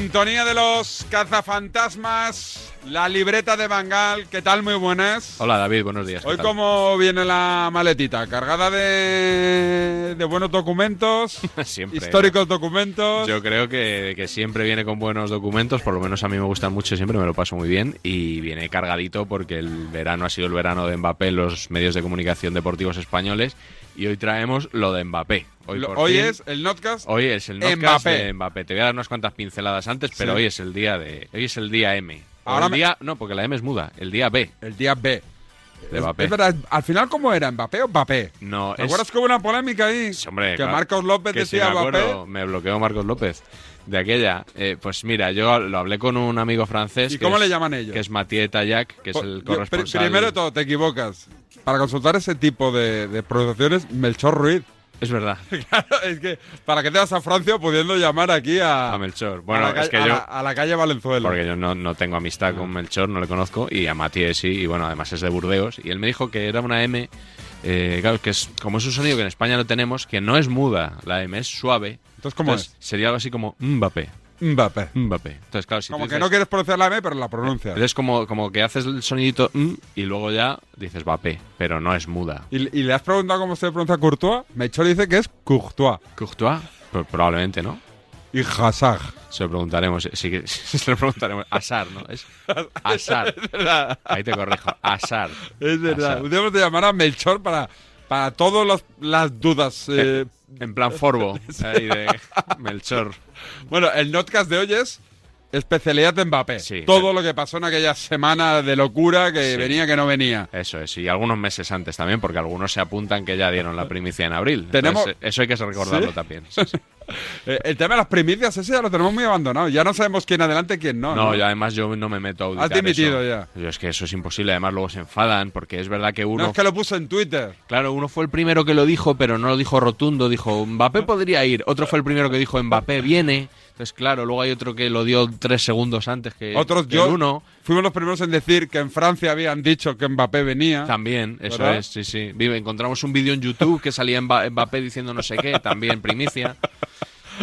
Sintonía de los cazafantasmas, la libreta de Bangal. ¿Qué tal? Muy buenas. Hola David, buenos días. ¿qué Hoy cómo viene la maletita, cargada de, de buenos documentos, Siempre. históricos documentos. Yo creo que, que siempre viene con buenos documentos, por lo menos a mí me gustan mucho, siempre me lo paso muy bien y viene cargadito porque el verano ha sido el verano de Mbappé en los medios de comunicación deportivos españoles y hoy traemos lo de Mbappé. Hoy, Lo- por hoy fin- es el notcast. Hoy es el notcast Mbappé. de Mbappé. Te voy a dar unas cuantas pinceladas antes, pero Sí. hoy es el día de hoy es el día M. Ahora el me- día no, porque la M es muda, el día B El día B. de Mbappé. Es verdad, al final, ¿cómo era? ¿Mbappé o Mbappé? No, ¿Te es- acuerdas que hubo una polémica ahí? Sí, hombre, que claro, Marcos López que decía me acuerdo, Mbappé. me bloqueó Marcos López de aquella. Eh, pues mira, yo lo hablé con un amigo francés. ¿Y que cómo es- le llaman ellos? Que es Mathieu Tayac, que es Po- el yo- corresponsal. primero de todo, te equivocas. Para consultar ese tipo de, de pronunciaciones, Melchor Ruiz. Es verdad, Claro, es que ¿para qué te vas a Francia pudiendo llamar aquí a, a Melchor. a Bueno, la, es que a yo. la- a la calle Valenzuela? Porque yo no, no tengo amistad con Melchor, no le conozco, y a Mathieu sí, y bueno, además es de Burdeos. Y él me dijo que era una M, eh, claro, que es como es un sonido que en España no tenemos, que no es muda, la M es suave. Entonces, ¿cómo Sería algo así como Mbappé, Mbappé. Mbappé. Entonces, claro, si Como que no quieres pronunciar la M, pero la pronuncias. Es como, como que haces el sonidito mm, y luego ya dices Mbappé, pero no es muda. ¿Y, y le has preguntado cómo se pronuncia Courtois? Melchor dice que es Courtois. ¿Courtois? Pues probablemente no. Y Hazard. Se lo preguntaremos. Sí se lo preguntaremos. Asar, ¿no? Es. Ahí te corrijo. Asar. Es verdad. Un día hemos de llamar a Melchor para, para todas las, dudas. eh. En plan Forbo. Ahí de Melchor. bueno, el notcast de hoy es especialidad de Mbappé. Sí, Todo pero- lo que pasó en aquella semana de locura que Sí. venía, que no venía. Eso es. Y algunos meses antes también, porque algunos se apuntan que ya dieron la primicia en abril. Tenemos- Entonces, eso hay que recordarlo ¿Sí? también. Eh, el tema de las primicias, ese ya lo tenemos muy abandonado. Ya no sabemos quién adelante y quién no. No, y además yo no me meto a auditar Has dimitido eso. ya. Yo es que eso es imposible. Además luego se enfadan porque es verdad que uno No, es que lo puso en Twitter. Claro, uno fue el primero que lo dijo, pero no lo dijo rotundo. Dijo, Mbappé podría ir. Otro fue el primero que dijo, Mbappé viene. Entonces, claro, luego hay otro que lo dio tres segundos antes que, Otros que yo el uno. fuimos los primeros en decir que en Francia habían dicho que Mbappé venía. También, eso ¿Verdad? es, sí, sí. Vive, encontramos un vídeo en YouTube que salía Mba- Mbappé diciendo no sé qué, también primicia.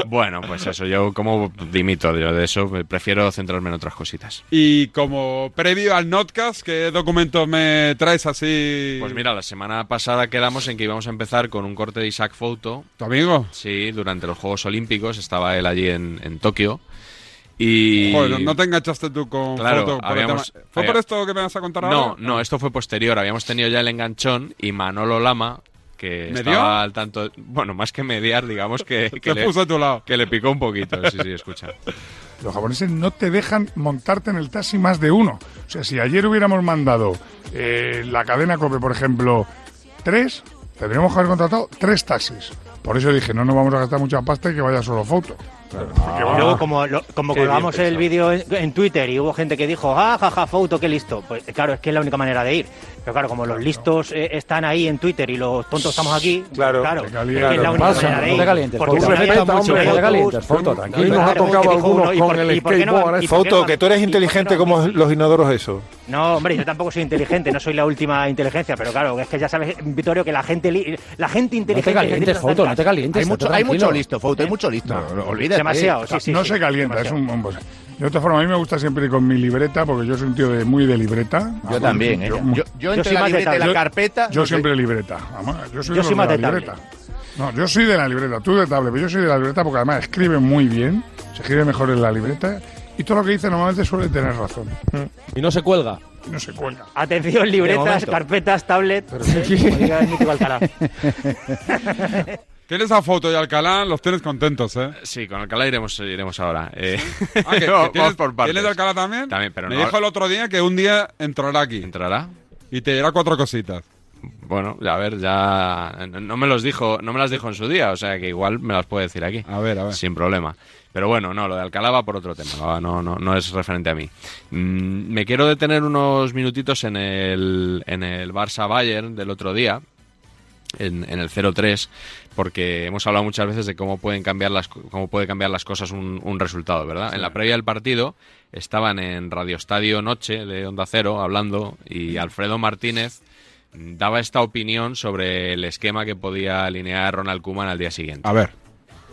Bueno, pues eso, yo como dimito de eso, prefiero centrarme en otras cositas. Y como previo al notcast, ¿qué documentos me traes así? Pues mira, la semana pasada quedamos en que íbamos a empezar con un corte de Isaac Foto, ¿Tu amigo? Sí, durante los Juegos Olímpicos estaba él allí en, en Tokio. Y. Joder, no- no te enganchaste tú con Claro, foto. por habíamos-. ¿Fue por había- esto que me vas a contar No, ahora? no, esto fue posterior. Habíamos tenido ya el enganchón y Manolo Lama, que ¿Medió? estaba al tanto. Bueno, más que mediar, digamos que, que, le, puso a tu lado. que le picó un poquito. Sí, sí, escucha. Los japoneses no te dejan montarte en el taxi más de uno. O sea, si ayer hubiéramos mandado eh, la cadena COPE, por ejemplo, tres, tendríamos que haber contratado tres taxis. Por eso dije, no nos vamos a gastar mucha pasta y que vaya solo foto. Y va- luego, como, lo- como colgamos el vídeo en, en Twitter y hubo gente que dijo, ah, jaja, foto, qué listo. Pues claro, es que es la única manera de ir. Pero claro, como los listos eh, están ahí en Twitter y los tontos estamos aquí, Claro. claro, es que es la única Pasa, manera de no ir. te calientes, Porque foto. no Respeta, mucho hombre, no te calientes, foto, tranquilo. nos ha tocado uno, algunos ¿y por- con el no skateboard, no Foto, que tú eres no inteligente como los inodoros eso. No, hombre, yo tampoco soy inteligente, no soy la última inteligencia, pero claro, es que ya sabes, Vittorio, que la gente, li- la gente No inteligente... te calientes, foto, no te calientes. Hay mucho, hay mucho listo, Foto, hay mucho listo. No, Olvídate. Demasiado, O sea, sí, sí. no sí, se calienta, es demasiado. un, un- pues, De otra forma, a mí me gusta siempre ir con mi libreta, porque yo soy un tío de, muy de libreta. Yo Vamos, también, ¿eh? yo- Yo, yo entre soy la más de libreta y la carpeta. Yo no siempre libreta. Vamos, yo soy, Yo de soy más de la tablet. libreta. No, yo soy de la libreta, tú de tablet, pero yo soy de la libreta porque además escribe muy bien, se escribe mejor en la libreta y todo lo que dice normalmente suele tener razón. Y no se cuelga. Y no se cuelga. Atención, libretas, carpetas, tablet. Tienes a Foto y Alcalá, los tienes contentos, ¿eh? Sí, con Alcalá iremos, iremos ahora. Eh, Ah, que- que vamos tienes, por partes. ¿Tienes Alcalá también? También, pero Me no- dijo el otro día que un día entrará aquí ¿Entrará? y te dirá cuatro cositas. Bueno, a ver, ya no me los dijo, no me las dijo en su día, o sea que igual me las puede decir aquí. A ver, a ver. Sin problema. Pero bueno, no, lo de Alcalá va por otro tema, no, no, no, es referente a mí. Mm, me quiero detener unos minutitos en el, en el Barça Bayern del otro día, en, en el 0-3, porque hemos hablado muchas veces de cómo pueden cambiar las, cómo puede cambiar las cosas un, un resultado, ¿verdad? En la previa del partido estaban en Radio Estadio Noche de Onda Cero hablando y Alfredo Martínez daba esta opinión sobre el esquema que podía alinear Ronald Koeman al día siguiente. A ver.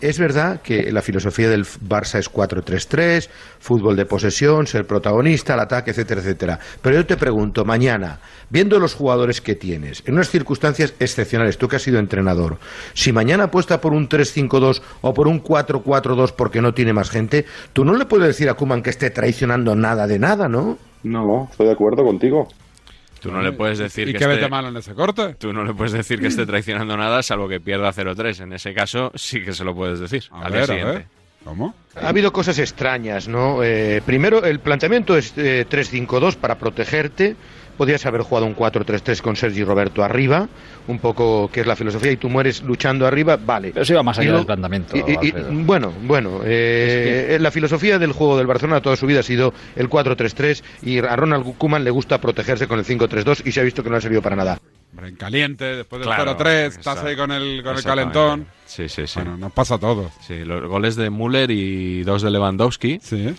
Es verdad que la filosofía del Barça es 4-3-3, fútbol de posesión, ser protagonista, el ataque, etcétera, etcétera. Pero yo te pregunto, mañana, viendo los jugadores que tienes, en unas circunstancias excepcionales, tú que has sido entrenador, si mañana apuesta por un 3-5-2 o por un 4-4-2 porque no tiene más gente, tú no le puedes decir a Kuman que esté traicionando nada de nada, ¿no? No, estoy de acuerdo contigo. Tú no le puedes decir ¿Y que qué esté- vete mal en ese corte? Tú no le puedes decir que esté traicionando nada salvo que pierda 0-3. En ese caso sí que se lo puedes decir A al ver, día a siguiente. ver. ¿Cómo? Ha habido cosas extrañas, ¿no? Eh, primero, el planteamiento es eh, 3-5-2 para protegerte. Podrías haber jugado un 4-3-3 con Sergi Roberto arriba, un poco que es la filosofía, y tú mueres luchando arriba, vale. Pero eso iba más Y allá luego- del planteamiento. y- y- y- bueno, bueno, eh, la filosofía del juego del Barcelona toda su vida ha sido el 4-3-3 y a Ronald Koeman le gusta protegerse con el 5-3-2 y se ha visto que no ha servido para nada. En caliente, después del Claro, 0-3, estás ahí con el, con el calentón. Sí, sí, sí. Bueno, nos pasa todo. Sí, los goles de Müller y dos de Lewandowski. Sí.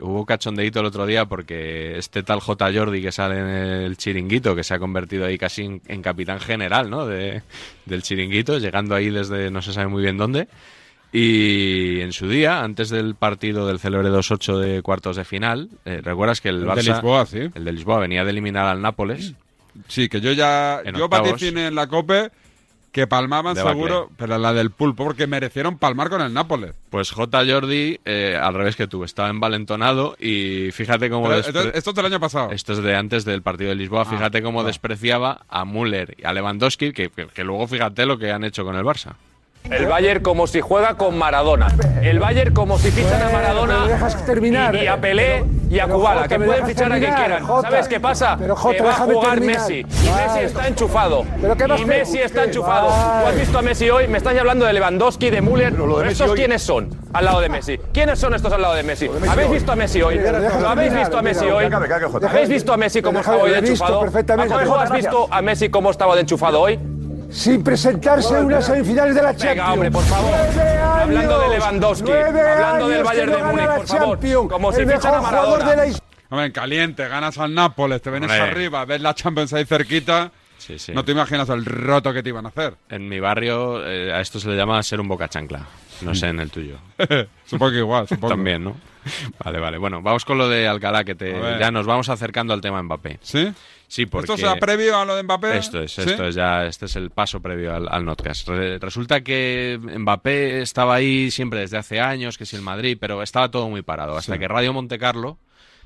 Hubo cachondeíto el otro día porque este tal J. Jordi que sale en el chiringuito, que se ha convertido ahí casi en, en capitán general ¿no? de, del chiringuito, llegando ahí desde no se sabe muy bien dónde. Y en su día, antes del partido del célebre 2-8 de cuartos de final, eh, ¿recuerdas que el, El Barça... de Lisboa, sí. El de Lisboa venía de eliminar al Nápoles. Sí, que yo ya. En yo vaticiné en la COPE que palmaban De seguro, pero la del pulpo, porque merecieron palmar con el Nápoles. Pues J. Jordi, eh, al revés que tú, estaba envalentonado y fíjate cómo... Pero, despre- esto es del año pasado. Esto es de antes del partido de Lisboa. Ah, Fíjate cómo despreciaba a Müller y a Lewandowski, que, que- que luego fíjate lo que han hecho con el Barça. El Bayern como si juega con Maradona. El Bayern como si fichan a Maradona y, y a Pelé y a Kubala, que pueden fichar a quien quieran. ¿Sabes qué pasa? que va a jugar Messi. Y Messi está enchufado. y Messi está enchufado. ¿Tú has visto a Messi hoy? Me estás hablando de Lewandowski, de Müller. ¿Pero ¿Estos quiénes son al lado de Messi? ¿Quiénes son estos al lado de Messi? ¿Habéis visto a Messi hoy? ¿Lo habéis visto a Messi hoy? ¿Habéis visto a Messi cómo estaba hoy de enchufado? ¿Cómo has visto a Messi cómo estaba de enchufado hoy? Sin presentarse en unas semifinales de la Champions. Venga, hombre, por favor. Años, Hablando de Lewandowski, hablando del Bayern de Múnich, por favor. Como si el fichan a mejor jugador Maradona. de la historia. Hombre, en caliente, ganas al Nápoles, te vienes Hombre. arriba, ves la Champions ahí cerquita. Sí, sí. No te imaginas el roto que te iban a hacer. En mi barrio eh, a esto se le llama ser un boca chancla. No sé en el tuyo. supongo que igual, supongo. También, ¿no? Vale, vale. Bueno, vamos con lo de Alcalá, que te, ya nos vamos acercando al tema Mbappé. ¿Sí? Sí, porque... ¿Esto será previo a lo de Mbappé? Esto es, ¿Sí? esto es ya, este es el paso previo al, al Notcast. Re- resulta que Mbappé estaba ahí siempre desde hace años, que si el Madrid, pero estaba todo muy parado. Hasta Sí. que Radio Monte Carlo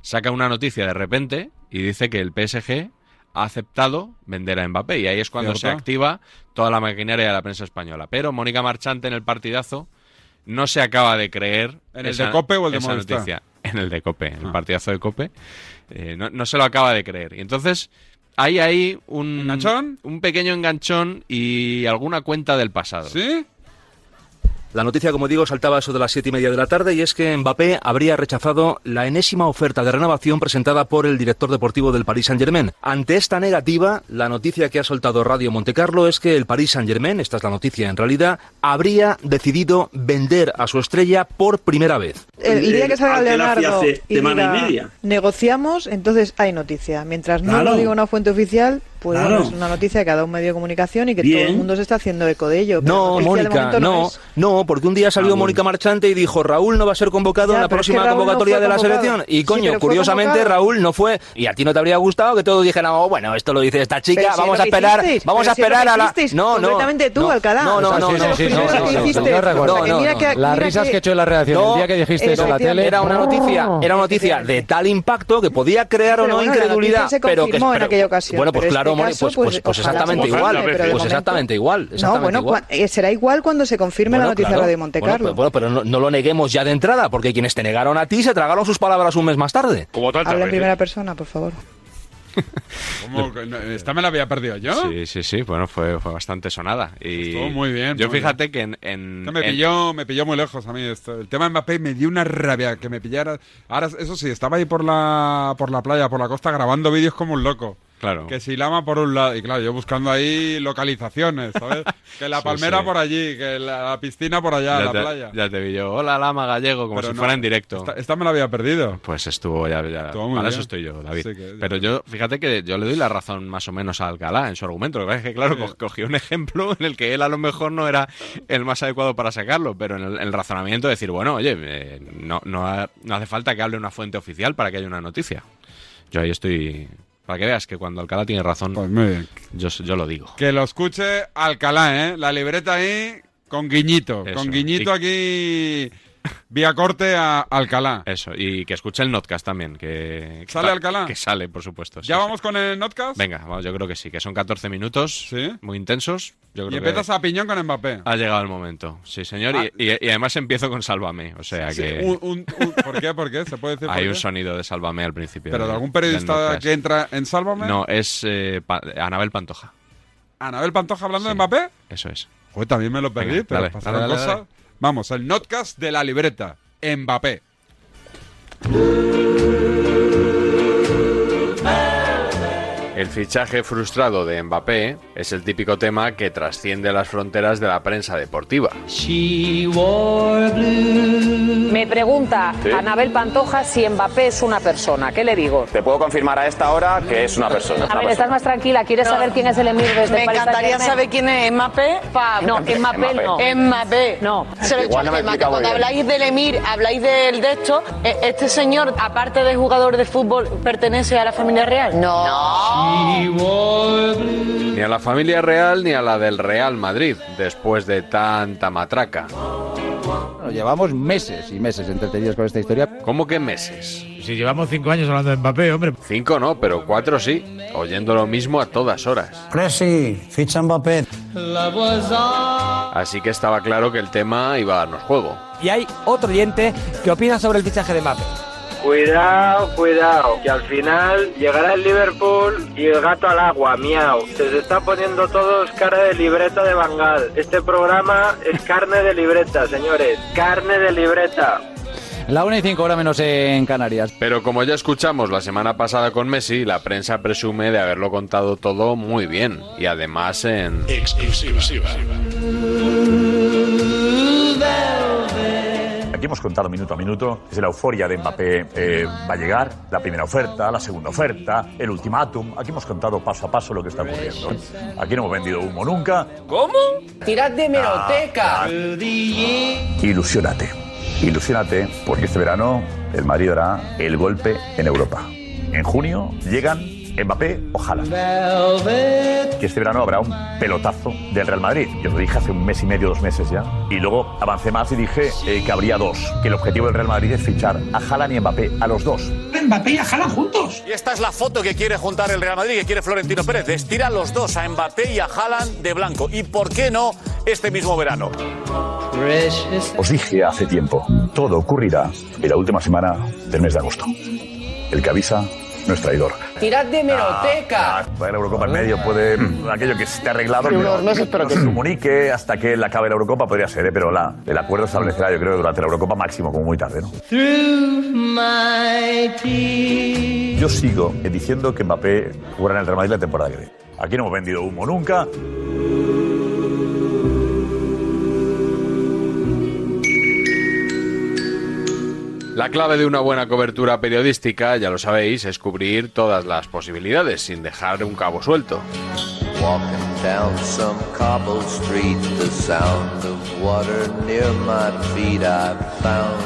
saca una noticia de repente y dice que el PSG ha aceptado vender a Mbappé. Y ahí es cuando se activa toda la maquinaria de la prensa española. Pero Mónica Marchante en el partidazo no se acaba de creer. ¿En el esa- de Cope o el de Movistar? noticia. En el de Cope, en el Ah. partidazo de Cope. Eh, no, no se lo acaba de creer. Y entonces hay ahí un, ¿Enganchón? un pequeño enganchón y alguna cuenta del pasado. ¿Sí? La noticia, como digo, saltaba a eso de las siete y media de la tarde y es que Mbappé habría rechazado la enésima oferta de renovación presentada por el director deportivo del Paris Saint-Germain. Ante esta negativa, la noticia que ha soltado Radio Montecarlo es que el Paris Saint-Germain, esta es la noticia en realidad, habría decidido vender a su estrella por primera vez. El día que salga Leonardo hace y semana y diga, media. negociamos, entonces hay noticia. Mientras no Claro. lo diga una fuente oficial, pues Claro. bueno, es una noticia que ha dado un medio de comunicación y que Bien. todo el mundo se está haciendo eco de ello. No, de Mónica, no, es. no, porque un día salió Ah, bueno. Mónica Marchante y dijo Raúl no va a ser convocado Ya, en la pero es que próxima no convocatoria fue de la selección. Y Sí, coño, fue curiosamente convocado. Raúl no fue. Y a ti no te habría gustado que todos dijeran, oh, bueno, esto lo dice esta chica, Pero si vamos a esperar, hicisteis, vamos pero a si esperar que a la. No, no. concretamente tú, no, Alcalá. No, no, no, si no, sí, sí, no, no, no, no, no, no, no. Las risas que- he hecho en la redacción No, el día que dijiste eso en la tele. Era una noticia, era una noticia de tal impacto que podía crear o no incredulidad, pero que en aquella ocasión, Bueno, pues claro, caso, pues, pues, pues, pues exactamente igual, pues momento- exactamente No, bueno, igual. eh, será igual cuando se confirme la noticia claro. de Monte Bueno, Carlo. pero, bueno, pero no, no lo neguemos ya de entrada, porque quienes te negaron a ti se tragaron sus palabras un mes más tarde. Como Habla en primera persona, por favor. ¿Esta me la había perdido yo? Sí, sí, sí. Bueno, fue, fue bastante sonada. Y Estuvo muy bien, Yo muy fíjate que en... en- me en- pilló, me pilló muy lejos a mí. esto. El tema de Mbappé me dio una rabia que me pillara. Ahora, eso sí, estaba ahí por la, por la playa, por la costa, grabando vídeos como un loco. Claro. Que si Lama por un lado. Y claro, yo buscando ahí localizaciones, ¿sabes? que la Sí, palmera sí. por allí, que la, la piscina por allá, ya la te, playa. Ya te vi yo. Hola, Lama Gallego, como Pero si no, fuera en directo. Esta, esta me la había perdido. Pues estuvo ya. ya Estuvo muy para bien. eso estoy yo, David. Sí, que- Pero yo, fíjate que yo le doy la razón más o menos a Alcalá en su argumento. Lo que es que, claro, co- cogió un ejemplo en el que él a lo mejor no era el más adecuado para sacarlo, pero en el, el razonamiento de decir, bueno, oye, eh, no, no, ha- no hace falta que hable una fuente oficial para que haya una noticia. Yo ahí estoy. Para que veas que cuando Alcalá tiene razón, Pues muy bien. yo, yo lo digo. Que lo escuche Alcalá, ¿eh? La libreta ahí con guiñito. Eso. Con guiñito Y- aquí vía corte a Alcalá. Eso, y que escuche el notcast también. Que, ¿Sale Alcalá? Que sale, por supuesto. sí, ¿Ya sí. vamos con el notcast? Venga, vamos, yo creo que sí, que son 14 minutos muy intensos. Yo Y empiezas que a piñón con Mbappé. ha llegado el momento. Sí, señor. Ah. Y, y- y además empiezo con Sálvame. O sea Sí, que un- un- un- ¿Por qué? ¿Por qué? ¿Se puede decir hay un sonido de Sálvame al principio. ¿Pero de algún periodista que entra en Sálvame? No, es eh, Pa- Anabel Pantoja. ¿Anabel Pantoja hablando de Mbappé? Eso es. Joder, también me lo perdí, Venga, pero dale, pasaron dale, dale, cosas. Vamos, el notcast de la libreta. Mbappé. El fichaje frustrado de Mbappé es el típico tema que trasciende las fronteras de la prensa deportiva. Me pregunta Sí. Anabel Pantoja si Mbappé es una persona. ¿Qué le digo? Te puedo confirmar a esta hora que es una persona. A ver, estás más tranquila. ¿Quieres saber quién es el emir desde Me el Paris encantaría saber quién es Mbappé. No, Mbappé no. Mbappé. No. Se lo he dicho Igual a no me cuando bien. habláis del emir, habláis del de esto, eh, este señor, aparte de jugador de fútbol, pertenece a la familia real. No. Ni a la familia real ni a la del Real Madrid, después de tanta matraca. llevamos meses y meses entretenidos con esta historia. ¿Cómo que meses? Si llevamos cinco años hablando de Mbappé, hombre. Cinco no, pero cuatro sí, oyendo lo mismo a todas horas. Presi, ficha Mbappé. Así que estaba claro que el tema iba a darnos juego. Y hay otro oyente que opina sobre el fichaje de Mbappé. Cuidado, cuidado, que al final llegará el Liverpool y el gato al agua, miau. Se está poniendo todos cara de libreta de Bangal. Este programa es carne de libreta, señores. Carne de libreta. La 1 y 5 hora menos en Canarias. Pero como ya escuchamos la semana pasada con Messi, la prensa presume de haberlo contado todo muy bien. Y además en... Exclusiva. Aquí hemos contado minuto a minuto desde la euforia de Mbappé eh, va a llegar, la primera oferta, la segunda oferta, el ultimátum. Aquí hemos contado paso a paso lo que está ocurriendo. Aquí no hemos vendido humo nunca. ¿Cómo? Tirad de meroteca. Ilusiónate. Ilusiónate porque este verano el Madrid dará el golpe en Europa. En junio llegan Mbappé o Haaland. Que este verano habrá un pelotazo del Real Madrid. Yo lo dije hace un mes y medio, dos meses ya. Y luego avancé más y dije eh, que habría dos. Que el objetivo del Real Madrid es fichar a Haaland y Mbappé, a los dos. Mbappé y a Haaland juntos. Y esta es la foto que quiere juntar el Real Madrid, que quiere Florentino Pérez. Estira a los dos, a Mbappé y a Haaland de blanco. ¿Y por qué no este mismo verano? Os dije hace tiempo, todo ocurrirá en la última semana del mes de agosto. El que avisa no es traidor. Tirad de meroteca. Puede la Eurocopa en medio, puede aquello que esté arreglado, Sí, unos meses, pero no que se comunique hasta que él acabe la Eurocopa, podría ser, ¿eh? pero la, el acuerdo establecerá, yo creo, durante la Eurocopa máximo, como muy tarde. ¿no? Yo sigo diciendo que Mbappé jugará en el Real Madrid la temporada que viene. Aquí no hemos vendido humo nunca. La clave de una buena cobertura periodística, ya lo sabéis, es cubrir todas las posibilidades sin dejar un cabo suelto. Walking down some cobble street, the sound of water near my feet, I found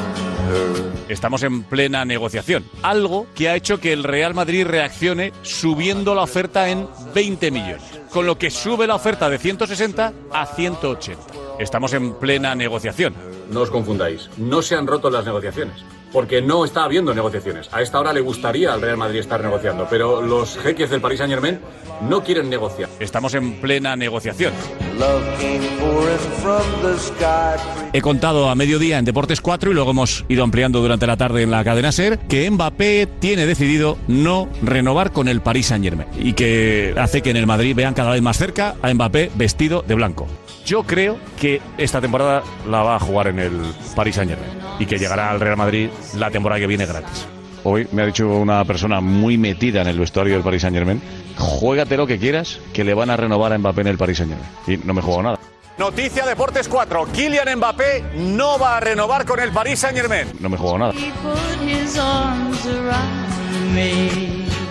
her. Estamos en plena negociación. Algo que ha hecho que el Real Madrid reaccione subiendo la oferta en 20 millones. Con lo que sube la oferta de 160 a 180. Estamos en plena negociación. No os confundáis, no se han roto las negociaciones. Porque no está habiendo negociaciones. A esta hora le gustaría al Real Madrid estar negociando, pero los jeques del Paris Saint Germain no quieren negociar. Estamos en plena negociación. Love came pouring from the sky. He contado a mediodía en Deportes 4 y luego hemos ido ampliando durante la tarde en la cadena SER que Mbappé tiene decidido no renovar con el Paris Saint Germain y que hace que en el Madrid vean cada vez más cerca a Mbappé vestido de blanco. Yo creo que esta temporada la va a jugar en el Paris Saint Germain y que llegará al Real Madrid la temporada que viene gratis. hoy me ha dicho una persona muy metida en el vestuario del Paris Saint Germain, juégate lo que quieras, que le van a renovar a Mbappé en el Paris Saint Germain. Y no me juego nada. Noticia Deportes 4. Kylian Mbappé no va a renovar con el Paris Saint Germain. No me juego nada.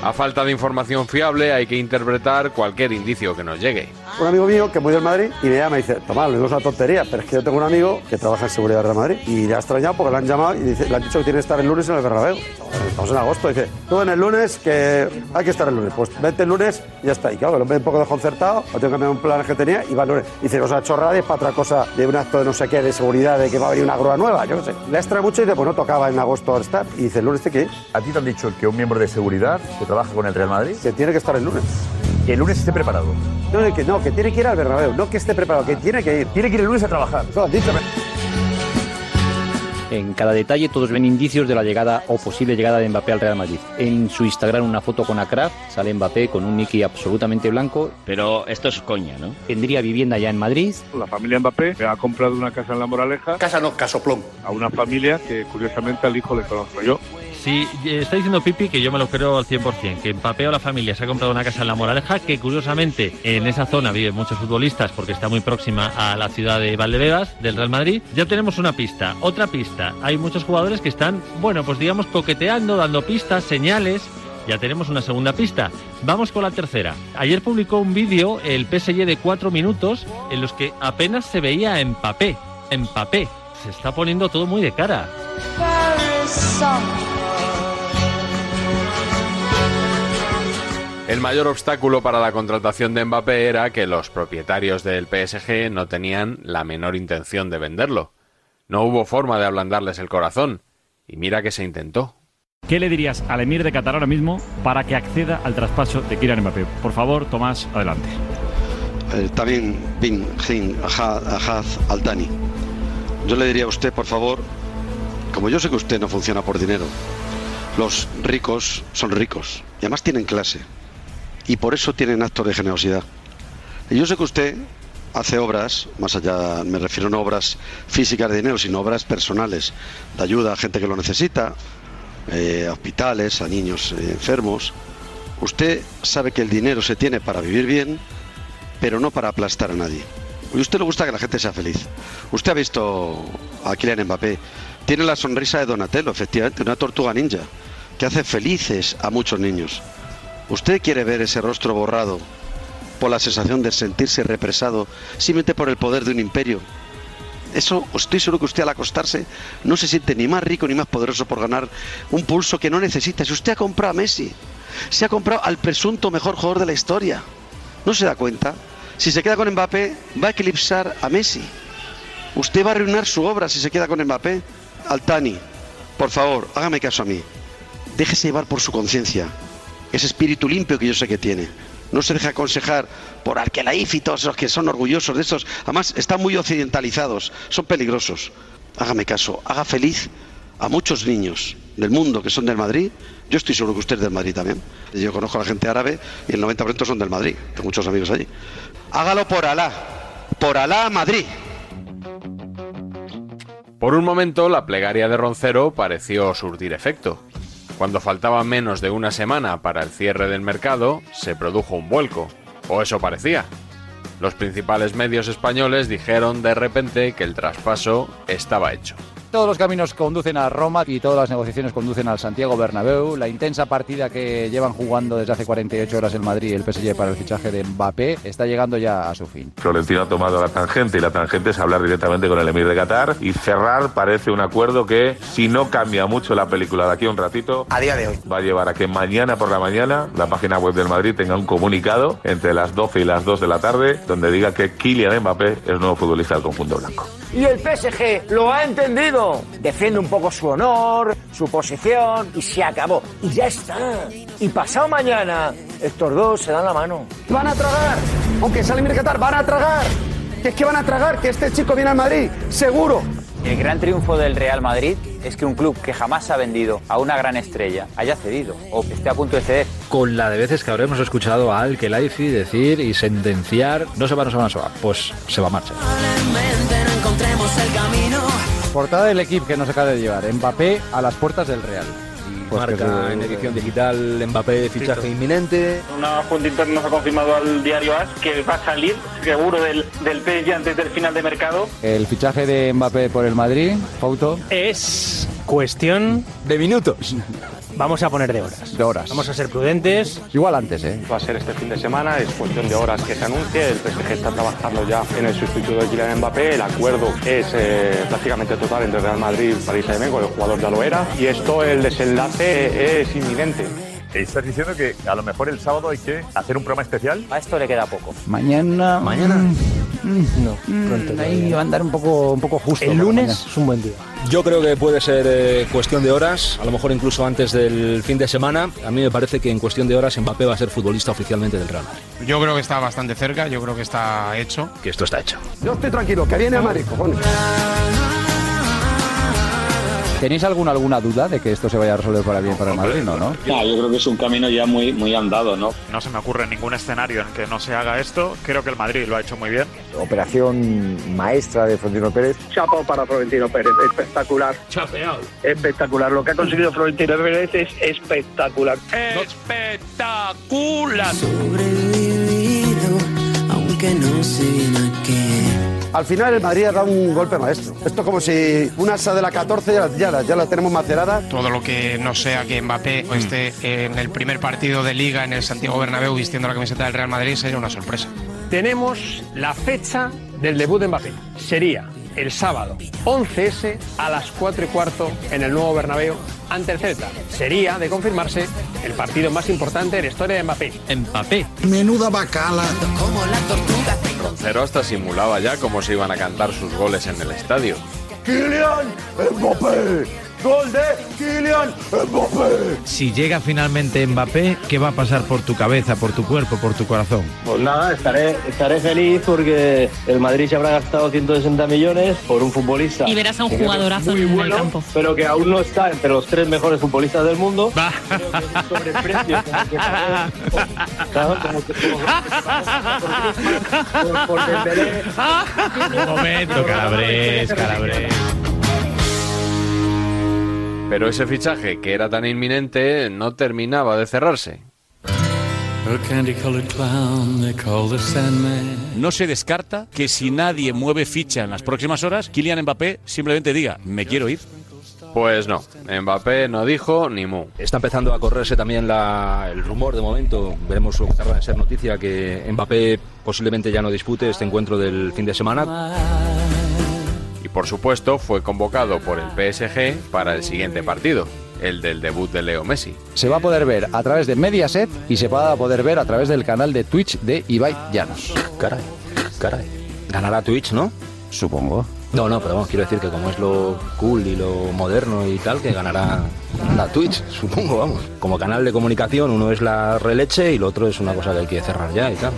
A falta de información fiable hay que interpretar cualquier indicio que nos llegue. Un amigo mío que muy del Madrid y me llama y dice, Tomás, lo digo es una tontería, pero es que yo tengo un amigo que trabaja en seguridad de Real Madrid y le ha extrañado porque le han llamado y dice- le han dicho que tiene que estar el lunes en el Bernabéu. Estamos en agosto, dice, tú en el lunes que hay que estar el lunes. Pues vete el lunes y ya está. Y claro, el hombre un poco desconcertado, lo tengo que cambiar un plan que tenía y va el lunes. Dice, o sea, chorrada y es para otra cosa de un acto de no sé qué, de seguridad, de que va a venir una grúa nueva, yo no sé. Le extrae mucho y dice, pues no tocaba en agosto estar. Y dice, el lunes que ir. ¿A ti te han dicho que un miembro de seguridad que trabaja con el Real Madrid? Que tiene que estar el lunes. Que el lunes esté preparado. No, no, que, no, que tiene que ir al Bernabéu, no que esté preparado, que tiene que ir. Tiene que ir el lunes a trabajar. Eso dicho. En cada detalle todos ven indicios de la llegada o posible llegada de Mbappé al Real Madrid. En su Instagram una foto con Akraf, sale Mbappé con un Mickey absolutamente blanco. Pero esto es coña, ¿no? Tendría vivienda ya en Madrid. La familia Mbappé ha comprado una casa en La Moraleja. Casa no, casoplón. A una familia que curiosamente al hijo le conozco yo. Sí, está diciendo Pipi que yo me lo creo al 100%, que Mbappé o la familia se ha comprado una casa en La Moraleja, que curiosamente en esa zona viven muchos futbolistas porque está muy próxima a la ciudad de Valdebebas, del Real Madrid. Ya tenemos una pista. Otra pista. Hay muchos jugadores que están, bueno, pues digamos coqueteando, dando pistas, señales. Ya tenemos una segunda pista. Vamos con la tercera. Ayer publicó un vídeo el PSG de cuatro minutos en los que apenas se veía a Mbappé. Mbappé. Se está poniendo todo muy de cara. El mayor obstáculo para la contratación de Mbappé era que los propietarios del PSG no tenían la menor intención de venderlo. No hubo forma de ablandarles el corazón. Y mira que se intentó. ¿Qué le dirías al emir de Qatar ahora mismo para que acceda al traspaso de Kylian Mbappé? Por favor, Tomás, adelante. Eh, también Bin Jin Ahaz Altani. Yo le diría a usted, por favor, como yo sé que usted no funciona por dinero, los ricos son ricos y además tienen clase y por eso tienen actos de generosidad. Y yo sé que usted hace obras, más allá, me refiero no obras físicas de dinero, sino obras personales, de ayuda a gente que lo necesita, eh, hospitales, a niños eh, enfermos. Usted sabe que el dinero se tiene para vivir bien, pero no para aplastar a nadie. Y usted le gusta que la gente sea feliz. Usted ha visto a Kylian Mbappé. Tiene la sonrisa de Donatello, efectivamente, una tortuga ninja, que hace felices a muchos niños. ¿Usted quiere ver ese rostro borrado por la sensación de sentirse represado simplemente por el poder de un imperio? Eso, estoy seguro que usted al acostarse no se siente ni más rico ni más poderoso por ganar un pulso que no necesita. Si usted ha comprado a Messi, se ha comprado al presunto mejor jugador de la historia. ¿No se da cuenta? Si se queda con Mbappé, va a eclipsar a Messi. Usted va a arruinar su obra si se queda con Mbappé. Altani, por favor, hágame caso a mí. Déjese llevar por su conciencia, ese espíritu limpio que yo sé que tiene. No se deje aconsejar por Arquelaif y todos los que son orgullosos de estos. Además, están muy occidentalizados, son peligrosos. Hágame caso, haga feliz a muchos niños del mundo que son del Madrid. Yo estoy seguro que usted es del Madrid también. Yo conozco a la gente árabe y el 90% son del Madrid. Tengo muchos amigos allí. Hágalo por Alá. Por Alá, Madrid. Por un momento, la plegaria de Roncero pareció surtir efecto. Cuando faltaba menos de una semana para el cierre del mercado, se produjo un vuelco, o eso parecía. Los principales medios españoles dijeron de repente que el traspaso estaba hecho. Todos los caminos conducen a Roma y todas las negociaciones conducen al Santiago Bernabéu. La intensa partida que llevan jugando desde hace 48 horas el Madrid y el PSG para el fichaje de Mbappé está llegando ya a su fin. Florentino ha tomado la tangente y la tangente es hablar directamente con el emir de Qatar y cerrar parece un acuerdo que si no cambia mucho la película de aquí a un ratito A día de hoy. va a llevar a que mañana por la mañana la página web del Madrid tenga un comunicado entre las 12 y las 2 de la tarde donde diga que Kylian Mbappé es el nuevo futbolista del conjunto blanco. Y el PSG lo ha entendido. Defiende un poco su honor, su posición y se acabó. Y ya está. Y pasado mañana, estos dos se dan la mano. Van a tragar, aunque el de Qatar, van a tragar. Que es que van a tragar, que este chico viene al Madrid, seguro. El gran triunfo del Real Madrid es que un club que jamás ha vendido a una gran estrella haya cedido o esté a punto de ceder. Con la de veces que habremos escuchado a Al Khelaifi decir y sentenciar, no se va, no se va, no se va, pues se va a marcha. Portada del equipo que nos acaba de llevar. Mbappé a las puertas del Real. Pues Marca se- en edición digital Mbappé fichaje inminente. Una fuente interna nos ha confirmado al diario AS que va a salir seguro del, del PSG antes del final de mercado. El fichaje de Mbappé por el Madrid, Fauto. Es cuestión de minutos. Vamos a poner de horas. De horas. Vamos a ser prudentes. Igual antes, ¿eh? Va a ser este fin de semana, es cuestión de horas que se anuncie. El PSG está trabajando ya en el sustituto de Kylian Mbappé. El acuerdo es eh, prácticamente total entre Real Madrid y París Saint-Germain, con el jugador ya lo era. Y esto, el desenlace es inminente. ¿Estás diciendo que a lo mejor el sábado hay que hacer un programa especial? A esto le queda poco. Mañana. ¿Mañana? No, pronto. ahí va a andar un poco, un poco justo. El lunes mañana. es un buen día. Yo creo que puede ser eh, cuestión de horas, a lo mejor incluso antes del fin de semana. A mí me parece que en cuestión de horas Mbappé va a ser futbolista oficialmente del Real Madrid. Yo creo que está bastante cerca, yo creo que está hecho. Que esto está hecho. Yo estoy tranquilo, que viene a Madrid, cojones. ¿Tenéis alguna, alguna duda de que esto se vaya a resolver para bien para el Madrid? No, ¿no? No, yo creo que es un camino ya muy, muy andado, ¿no? No se me ocurre ningún escenario en que no se haga esto. Creo que el Madrid lo ha hecho muy bien. Operación maestra de Florentino Pérez. Chapao para Florentino Pérez, espectacular. Chapeado. Espectacular. Lo que ha conseguido Florentino Pérez es espectacular. Espectacular. aunque no sé bien a qué. Al final el Madrid ha dado un golpe maestro. Esto es como si una asa de la 14 ya, la- ya, la- ya la tenemos macerada. Todo lo que no sea que Mbappé esté en el primer partido de Liga en el Santiago Bernabéu vistiendo la camiseta del Real Madrid sería una sorpresa. Tenemos la fecha del debut de Mbappé. Sería el sábado 11S a las 4 y cuarto en el nuevo Bernabéu ante el Celta. Sería, de confirmarse, el partido más importante de la historia de Mbappé. Mbappé. Menuda bacala. Como la tortuga. Roncero hasta simulaba ya cómo se iban a cantar sus goles en el estadio. ¡Kylian Mbappé! ¡Gol de Kylian Mbappé! Si llega finalmente Mbappé, ¿qué va a pasar por tu cabeza, por tu cuerpo, por tu corazón? Pues nada, estaré, estaré feliz porque el Madrid se habrá gastado 160 millones por un futbolista. Y verás a un jugadorazo muy en el bueno, campo. Pero que aún no está entre los tres mejores futbolistas del mundo. Sobreprecio. Dembélé. Un momento, Calabres, Calabres. Pero ese fichaje, que era tan inminente, no terminaba de cerrarse. No se descarta que si nadie mueve ficha en las próximas horas, Kylian Mbappé simplemente diga, me quiero ir. Pues no, Mbappé no dijo ni mu. Está empezando a correrse también la- el rumor de momento, veremos lo que tarda en ser noticia, que Mbappé posiblemente ya no dispute este encuentro del fin de semana. Y por supuesto fue convocado por el PSG para el siguiente partido, el del debut de Leo Messi. Se va a poder ver a través de Mediaset y se va a poder ver a través del canal de Twitch de Ibai Llanos. Caray, caray. Ganará Twitch, ¿no? Supongo. No, no, pero vamos, quiero decir que como es lo cool y lo moderno y tal, que ganará la Twitch, supongo, vamos. Como canal de comunicación, uno es la releche y lo otro es una cosa que hay que cerrar ya y tal.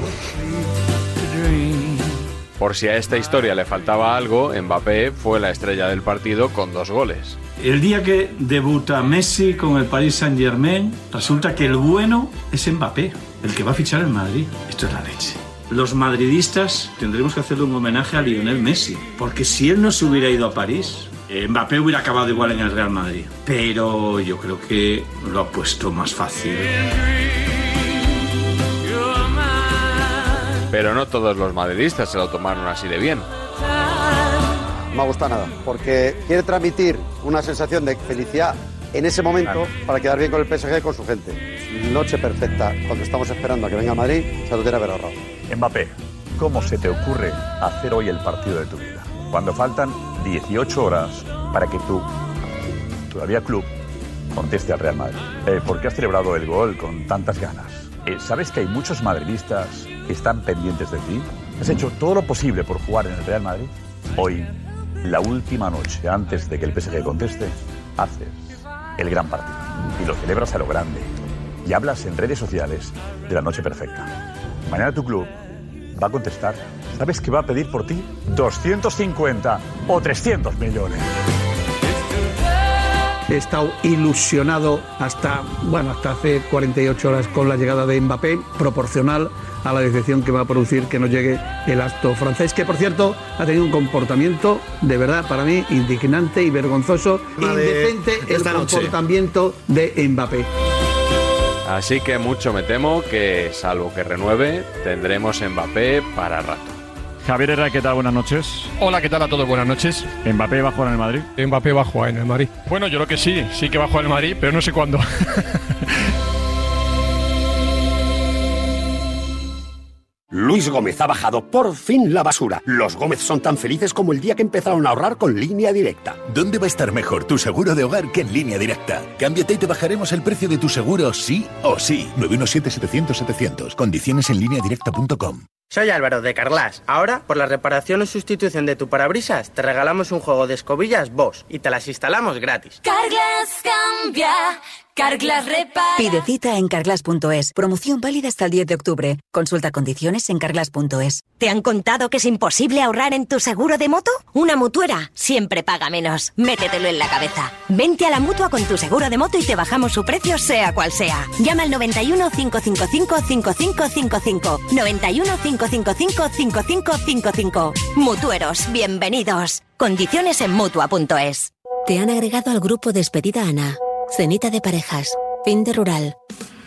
Por si a esta historia le faltaba algo, Mbappé fue la estrella del partido con dos goles. El día que debuta Messi con el Paris Saint Germain, resulta que el bueno es Mbappé, el que va a fichar en Madrid. Esto es la leche. Los madridistas tendremos que hacerle un homenaje a Lionel Messi, porque si él no se hubiera ido a París, eh, Mbappé hubiera acabado igual en el Real Madrid. Pero yo creo que lo ha puesto más fácil. Pero no todos los madridistas se lo tomaron así de bien. No me gusta nada, porque quiere transmitir una sensación de felicidad en ese momento para quedar bien con el PSG y con su gente. Noche perfecta, cuando estamos esperando a que venga a Madrid, se lo tiene que haber ahorrado. Mbappé, ¿cómo se te ocurre hacer hoy el partido de tu vida? Cuando faltan 18 horas para que tú, todavía club, conteste al Real Madrid. Eh, ¿Por qué has celebrado el gol con tantas ganas? Eh, ¿Sabes que hay muchos madridistas que están pendientes de ti? ¿Has hecho todo lo posible por jugar en el Real Madrid? Hoy, la última noche antes de que el PSG conteste, haces el gran partido y lo celebras a lo grande y hablas en redes sociales de la noche perfecta. Mañana tu club va a contestar. ¿Sabes que va a pedir por ti? 250 o 300 millones. He estado ilusionado hasta, bueno, hasta hace 48 horas con la llegada de Mbappé, proporcional a la decepción que va a producir que no llegue el acto francés, que por cierto ha tenido un comportamiento de verdad para mí indignante y vergonzoso, indecente el comportamiento de Mbappé. Así que mucho me temo que, salvo que renueve, tendremos Mbappé para rato. Javier Herrera, ¿qué tal? Buenas noches. Hola, ¿qué tal a todos? Buenas noches. ¿Mbappé va a jugar en el Madrid? Mbappé va a jugar en el Madrid. Bueno, yo creo que sí, sí que va a jugar en el Madrid, pero no sé cuándo. Luis Gómez ha bajado por fin la basura. Los Gómez son tan felices como el día que empezaron a ahorrar con línea directa. ¿Dónde va a estar mejor tu seguro de hogar que en línea directa? Cámbiate y te bajaremos el precio de tu seguro sí o sí. 917-700-700. Condiciones en línea directa.com. Soy Álvaro de Carlas. Ahora, por la reparación o sustitución de tu parabrisas, te regalamos un juego de escobillas Bosch y te las instalamos gratis. Carglass cambia, Carglass repara. Pide cita en carglass.es. Promoción válida hasta el 10 de octubre. Consulta condiciones en carglass.es. ¿Te han contado que es imposible ahorrar en tu seguro de moto? Una mutuera siempre paga menos. Métetelo en la cabeza. Vente a la mutua con tu seguro de moto y te bajamos su precio, sea cual sea. Llama al 91 555 5555. 91 555 5555. Mutueros, bienvenidos. Condiciones en mutua.es. Te han agregado al grupo Despedida Ana. Cenita de parejas. Fin de rural.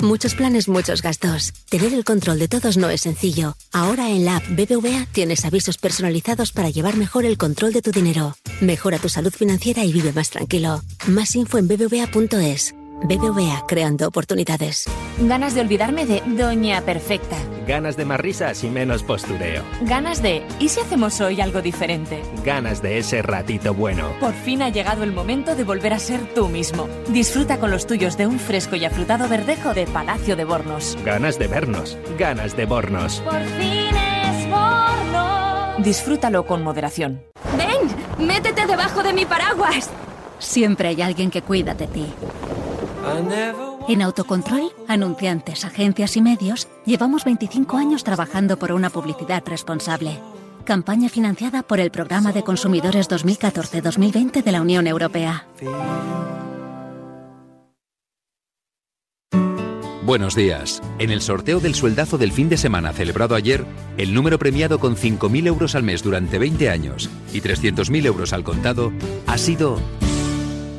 Muchos planes, muchos gastos. Tener el control de todos no es sencillo. Ahora en la app BBVA tienes avisos personalizados para llevar mejor el control de tu dinero. Mejora tu salud financiera y vive más tranquilo. Más info en bbva.es. BBVA creando oportunidades. Ganas de olvidarme de Doña Perfecta. Ganas de más risas y menos postureo. Ganas de ¿y si hacemos hoy algo diferente? Ganas de ese ratito bueno. Por fin ha llegado el momento de volver a ser tú mismo. Disfruta con los tuyos de un fresco y afrutado verdejo de Palacio de Bornos. Ganas de vernos. Ganas de Bornos. Por fin es Bornos. Disfrútalo con moderación. ¡Ven! ¡Métete debajo de mi paraguas! Siempre hay alguien que cuida de ti. En Autocontrol, anunciantes, agencias y medios, llevamos 25 años trabajando por una publicidad responsable. Campaña financiada por el Programa de Consumidores 2014-2020 de la Unión Europea. Buenos días. En el sorteo del sueldazo del fin de semana celebrado ayer, el número premiado con 5.000 euros al mes durante 20 años y 300.000 euros al contado ha sido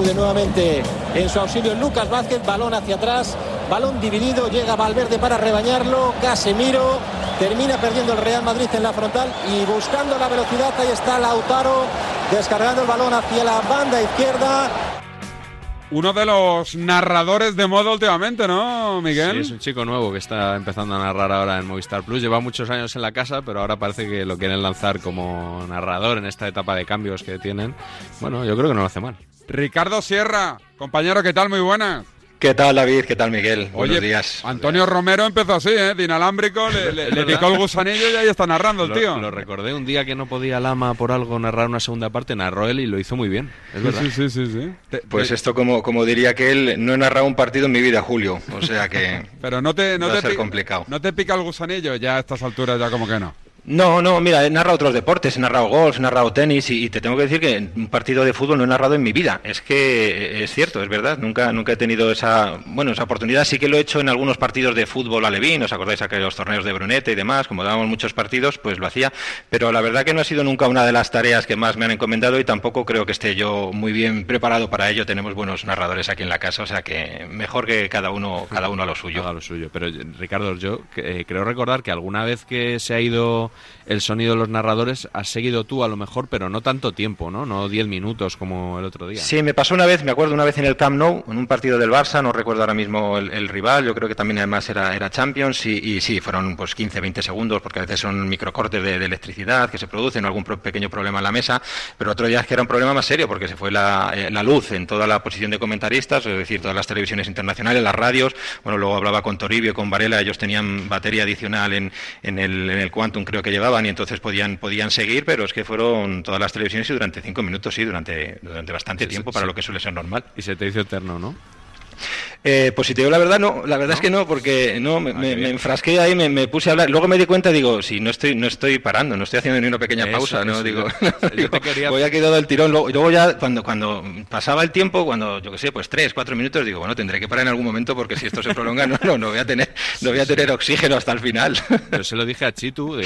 Acude nuevamente en su auxilio Lucas Vázquez, balón hacia atrás, balón dividido, llega Valverde para rebañarlo, Casemiro termina perdiendo el Real Madrid en la frontal y buscando la velocidad, ahí está Lautaro descargando el balón hacia la banda izquierda. Uno de los narradores de modo últimamente, ¿no, Miguel? Sí, es un chico nuevo que está empezando a narrar ahora en Movistar Plus. Lleva muchos años en la casa, pero ahora parece que lo quieren lanzar como narrador en esta etapa de cambios que tienen. Bueno, yo creo que no lo hace mal. Ricardo Sierra, compañero, ¿qué tal? Muy buenas. ¿Qué tal, David? ¿Qué tal, Miguel? Buenos Oye, días. Antonio Romero empezó así, ¿eh? De inalámbrico, le, le- le picó el gusanillo y ahí está narrando el tío. Lo, recordé un día que no podía Lama por algo narrar una segunda parte, narró él y lo hizo muy bien. Es verdad. sí, sí, sí, sí. Te- Pues te- esto, como, como diría que él, no he narrado un partido en mi vida, Julio. O sea que Pero no te, no va a te ser complicado. no te pica el gusanillo ya a estas alturas, ya como que no. No, no, mira, he narrado otros deportes, he narrado golf, he narrado tenis y, te tengo que decir que un partido de fútbol no he narrado en mi vida. Es que eh, es cierto, es verdad, nunca, nunca he tenido esa, bueno, esa oportunidad. Sí que lo he hecho en algunos partidos de fútbol alevín, ¿os acordáis aquellos torneos de Brunete y demás? Como dábamos muchos partidos, pues lo hacía. Pero la verdad que no ha sido nunca una de las tareas que más me han encomendado y tampoco creo que esté yo muy bien preparado para ello. Tenemos buenos narradores aquí en la casa, o sea que mejor que cada uno, cada uno a lo suyo. Haga lo suyo. Pero Ricardo, yo eh, creo recordar que alguna vez que se ha ido el sonido de los narradores, has seguido tú a lo mejor, pero no tanto tiempo, ¿no? No 10 minutos como el otro día. Sí, me pasó una vez, me acuerdo una vez en el Camp Nou, en un partido del Barça, no recuerdo ahora mismo el, rival, yo creo que también además era, era Champions, y, sí, fueron pues 15, 20 segundos, porque a veces son microcortes de, de electricidad que se producen, algún pequeño problema en la mesa, pero otro día es que era un problema más serio, porque se fue la, eh, la luz en toda la posición de comentaristas, es decir, todas las televisiones internacionales, las radios, bueno, luego hablaba con Toribio, con Varela, ellos tenían batería adicional en, en, el, en el Quantum, creo que llevaban, y entonces podían, podían seguir, pero es que fueron todas las televisiones y durante cinco minutos, sí, durante, durante bastante tiempo para lo que suele ser normal. Y se te hizo eterno, ¿no? Eh, pues si te digo la verdad, no, la verdad es que no, porque no, me, ah, enfrasqué ahí, me, puse a hablar. Luego me di cuenta, digo, si no estoy, no estoy parando, no estoy haciendo ni una pequeña pausa, ¿no? digo, voy a quedar del tirón. Luego, luego, ya, cuando, cuando pasaba el tiempo, cuando, yo qué sé, pues tres, cuatro minutos, digo, bueno, tendré que parar en algún momento porque si esto se prolonga, no, no, no voy a tener, no voy a tener oxígeno hasta el final. Yo se lo dije a Chitu,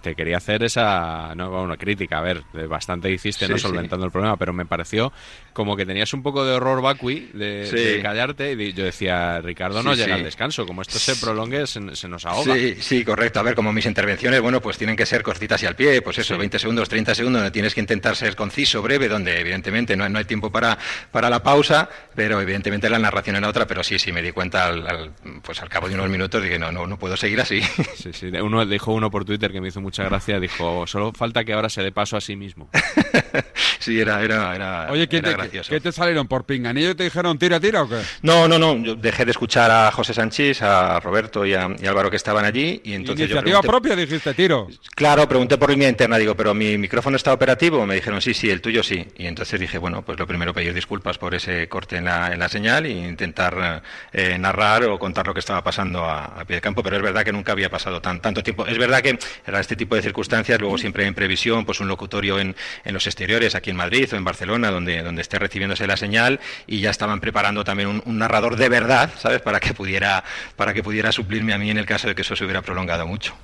te quería hacer esa, no, una crítica, a ver, bastante hiciste, no solventando el problema, pero me pareció como que tenías un poco de horror vacui de, de callarte y yo decía, Ricardo no llega al descanso, como esto se prolongue se, nos ahoga. Sí, sí, correcto. A ver, como mis intervenciones, bueno, pues tienen que ser cortitas y al pie, pues eso, 20 segundos, 30 segundos, donde tienes que intentar ser conciso, breve, donde evidentemente no, no hay tiempo para, para la pausa, pero evidentemente la narración en la otra, pero sí, sí, me di cuenta al, pues al cabo de unos minutos, dije, no, no, no puedo seguir así. Sí, sí, uno, dijo uno por Twitter que me hizo mucha gracia, dijo, solo falta que ahora se dé paso a sí mismo. sí, era, era, era, Oye, ¿qué, te, ¿qué te salieron? ¿Por pinganillo y te dijeron tira, tira o qué? No, no, no, yo dejé de escuchar a José Sánchez, a Roberto y a, Álvaro que estaban allí. Y entonces ¿Iniciativa propia dijiste, tiro? Claro, pregunté por línea interna, digo, ¿pero mi micrófono está operativo? Me dijeron, sí, sí, el tuyo sí. Y entonces dije, bueno, pues lo primero pedir disculpas por ese corte en la, en la señal e intentar eh, narrar o contar lo que estaba pasando a, pie de campo, pero es verdad que nunca había pasado tan, tanto tiempo. Es verdad que era este tipo de circunstancias, luego siempre en previsión, pues un locutorio en, en los exteriores, aquí en Madrid o en Barcelona, donde, donde esté recibiéndose la señal, y ya estaban preparando también un, narrador de verdad, ¿sabes? Para que pudiera, para que pudiera suplirme a mí en el caso de que eso se hubiera prolongado mucho.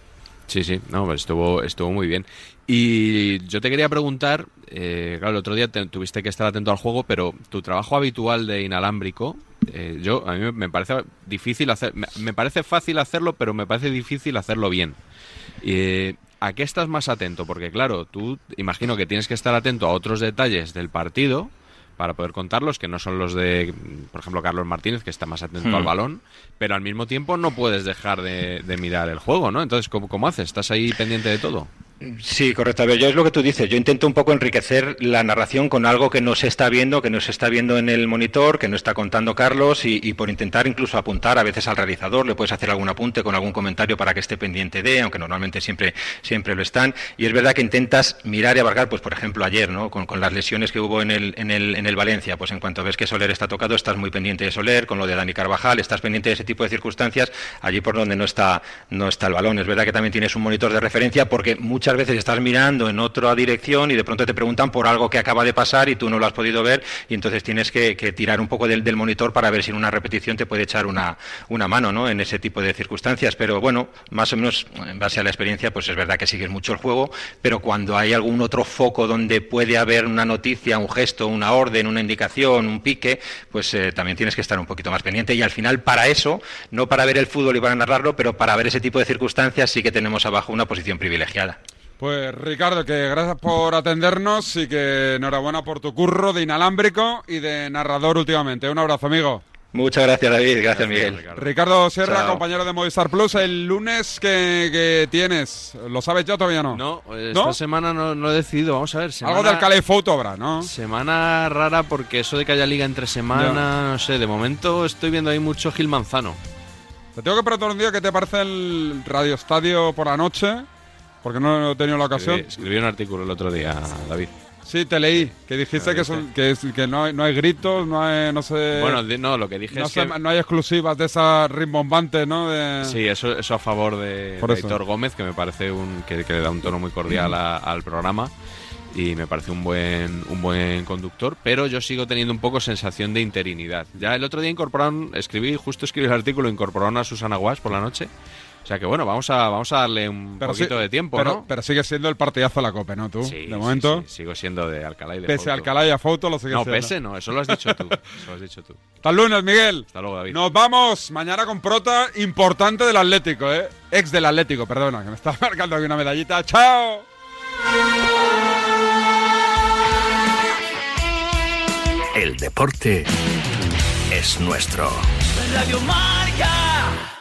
Sí, sí, no, pues estuvo, estuvo muy bien. Y yo te quería preguntar, eh, claro, el otro día tuviste que estar atento al juego, pero tu trabajo habitual de inalámbrico, eh, yo a mí me parece difícil hacer, me, parece fácil hacerlo, pero me parece difícil hacerlo bien. Eh, ¿A qué estás más atento? Porque claro, tú imagino que tienes que estar atento a otros detalles del partido, para poder contarlos, que no son los de, por ejemplo, Carlos Martínez, que está más atento al hmm. balón, pero al mismo tiempo no puedes dejar de, mirar el juego, ¿no? Entonces, ¿cómo, ¿cómo haces? ¿Estás ahí pendiente de todo? Sí, correcto. A ver, yo es lo que tú dices. Yo intento un poco enriquecer la narración con algo que no se está viendo, que no se está viendo en el monitor, que no está contando Carlos, y, por intentar incluso apuntar a veces al realizador, le puedes hacer algún apunte con algún comentario para que esté pendiente de, aunque normalmente siempre, siempre lo están. Y es verdad que intentas mirar y abarcar, pues por ejemplo ayer, ¿no? Con, las lesiones que hubo en el, en, el, en el Valencia, pues en cuanto ves que Soler está tocado, estás muy pendiente de Soler, con lo de Dani Carvajal, estás pendiente de ese tipo de circunstancias, allí por donde no está, no está el balón. Es verdad que también tienes un monitor de referencia porque muchas veces estás mirando en otra dirección y de pronto te preguntan por algo que acaba de pasar y tú no lo has podido ver y entonces tienes que, tirar un poco del, del, monitor para ver si en una repetición te puede echar una, una mano ¿no? en ese tipo de circunstancias. Pero bueno, más o menos en base a la experiencia, pues es verdad que sigues mucho el juego, pero cuando hay algún otro foco donde puede haber una noticia, un gesto, una orden, una indicación, un pique, pues eh, también tienes que estar un poquito más pendiente y al final para eso, no para ver el fútbol y para narrarlo, pero para ver ese tipo de circunstancias sí que tenemos abajo una posición privilegiada. Pues Ricardo, que gracias por atendernos y que enhorabuena por tu curro de inalámbrico y de narrador últimamente. Un abrazo, amigo. Muchas gracias, David. Gracias, Miguel. Ricardo. Sierra, compañero de Movistar Plus. El lunes que, tienes, ¿lo sabes ya todavía no? No, esta semana no, he decidido. Vamos a ver. Algo del Cali Foto habrá, ¿no? Semana rara porque eso de que haya liga entre semana, no sé. De momento estoy viendo ahí mucho Gil Manzano. Te tengo que preguntar un día qué te parece el Radio Estadio por la noche porque no he tenido la ocasión. Escribí, un artículo el otro día, David. Sí, te leí, que dijiste que, son, que, que no, hay, no, hay, gritos, no hay, no sé... Bueno, no, lo que dije es que... No hay exclusivas de esas rimbombantes, ¿no? Sí, eso, eso a favor de, Héctor Gómez, que me parece un, que, le da un tono muy cordial al programa y me parece un buen, un buen conductor, pero yo sigo teniendo un poco sensación de interinidad. Ya el otro día incorporaron, escribí, justo escribí el artículo, incorporaron a Susana Guas por la noche sea que bueno, vamos a, vamos a darle un poquito sí- de tiempo, pero, ¿no? pero sigue siendo el partidazo de la COPE, ¿no? Tú, Sí, de sí, momento. sí, sigo siendo de Alcalá y de Pese a. Alcalá y a Fouto, lo sigue No, siendo. pese no, eso lo has dicho tú. Eso lo has dicho tú. Hasta el lunes, Miguel. Hasta luego, David. Nos vamos mañana con prota importante del Atlético, ¿eh? Ex del Atlético, perdona, que me está marcando aquí una medallita. ¡Chao! El deporte es nuestro. Radio Marca.